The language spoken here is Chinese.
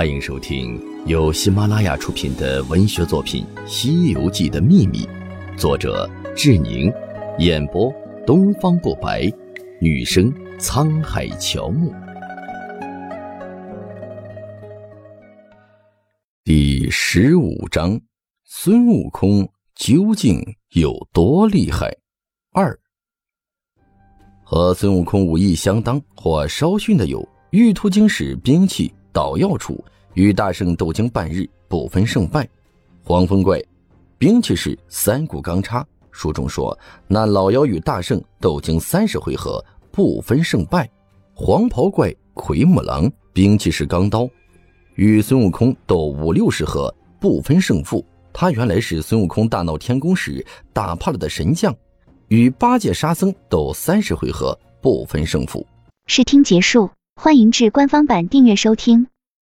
欢迎收听由喜马拉雅出品的文学作品《西游记的秘密》，作者志宁，演播东方不白，女生沧海乔木。第十五章：孙悟空究竟有多厉害？二和孙悟空武艺相当或稍逊的有玉兔精使兵器。捣药处与大圣斗经半日，不分胜败。黄风怪兵器是三股钢叉。书中说，那老妖与大圣斗经三十回合，不分胜败。黄袍怪奎木狼兵器是钢刀，与孙悟空斗五六十合，不分胜负。他原来是孙悟空大闹天宫时打怕了的神将，与八戒沙僧斗三十回合，不分胜负。试听结束。欢迎至官方版订阅收听。